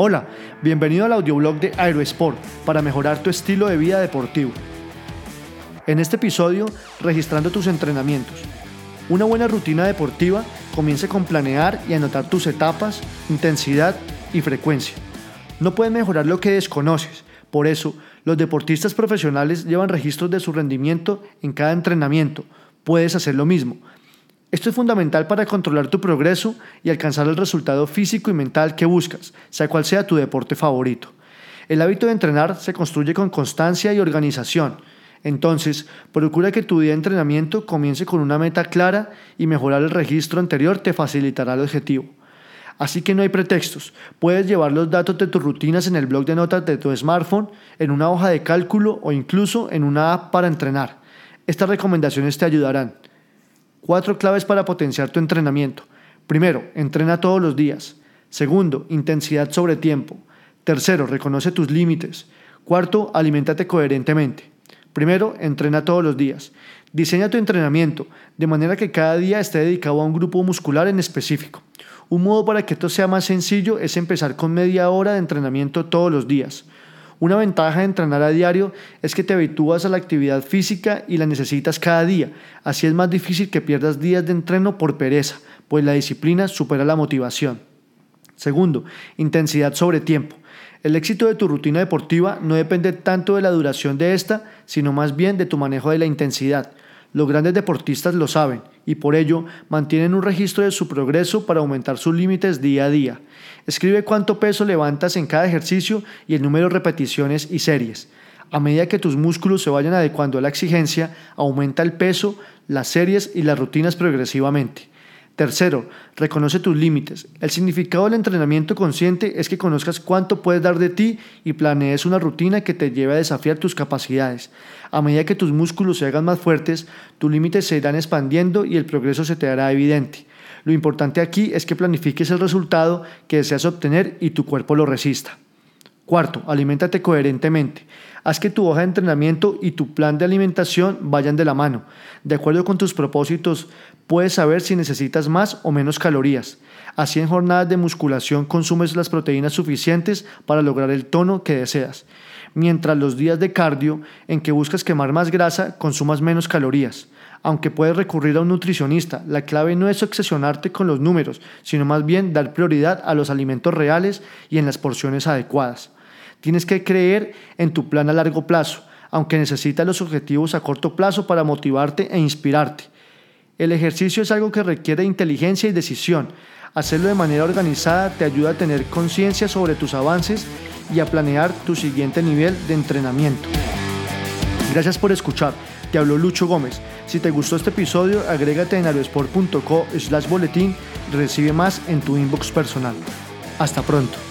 Hola, bienvenido al audioblog de Aerosport para mejorar tu estilo de vida deportivo. En este episodio, registrando tus entrenamientos. Una buena rutina deportiva comienza con planear y anotar tus etapas, intensidad y frecuencia. No puedes mejorar lo que desconoces, por eso los deportistas profesionales llevan registros de su rendimiento en cada entrenamiento. Puedes hacer lo mismo, esto es fundamental para controlar tu progreso y alcanzar el resultado físico y mental que buscas, sea cual sea tu deporte favorito. El hábito de entrenar se construye con constancia y organización. Entonces, procura que tu día de entrenamiento comience con una meta clara y mejorar el registro anterior te facilitará el objetivo. Así que no hay pretextos. Puedes llevar los datos de tus rutinas en el blog de notas de tu smartphone, en una hoja de cálculo o incluso en una app para entrenar. Estas recomendaciones te ayudarán. Cuatro claves para potenciar tu entrenamiento. Primero, entrena todos los días. Segundo, intensidad sobre tiempo. Tercero, reconoce tus límites. Cuarto, aliméntate coherentemente. Primero, entrena todos los días. Diseña tu entrenamiento de manera que cada día esté dedicado a un grupo muscular en específico. Un modo para que esto sea más sencillo es empezar con media hora de entrenamiento todos los días. Una ventaja de entrenar a diario es que te habitúas a la actividad física y la necesitas cada día. Así es más difícil que pierdas días de entreno por pereza, pues la disciplina supera la motivación. Segundo, intensidad sobre tiempo. El éxito de tu rutina deportiva no depende tanto de la duración de esta, sino más bien de tu manejo de la intensidad. Los grandes deportistas lo saben y por ello mantienen un registro de su progreso para aumentar sus límites día a día. Escribe cuánto peso levantas en cada ejercicio y el número de repeticiones y series. A medida que tus músculos se vayan adecuando a la exigencia, aumenta el peso, las series y las rutinas progresivamente. Tercero, reconoce tus límites. El significado del entrenamiento consciente es que conozcas cuánto puedes dar de ti y planees una rutina que te lleve a desafiar tus capacidades. A medida que tus músculos se hagan más fuertes, tus límites se irán expandiendo y el progreso se te hará evidente. Lo importante aquí es que planifiques el resultado que deseas obtener y tu cuerpo lo resista. Cuarto, aliméntate coherentemente. Haz que tu hoja de entrenamiento y tu plan de alimentación vayan de la mano. De acuerdo con tus propósitos, puedes saber si necesitas más o menos calorías. Así en jornadas de musculación consumes las proteínas suficientes para lograr el tono que deseas. Mientras los días de cardio, en que buscas quemar más grasa, consumas menos calorías. Aunque puedes recurrir a un nutricionista, la clave no es obsesionarte con los números, sino más bien dar prioridad a los alimentos reales y en las porciones adecuadas. Tienes que creer en tu plan a largo plazo, aunque necesitas los objetivos a corto plazo para motivarte e inspirarte. El ejercicio es algo que requiere inteligencia y decisión. Hacerlo de manera organizada te ayuda a tener conciencia sobre tus avances y a planear tu siguiente nivel de entrenamiento. Gracias por escuchar. Te habló Lucho Gómez. Si te gustó este episodio, agrégate en aerosport.co slash boletín. Recibe más en tu inbox personal. Hasta pronto.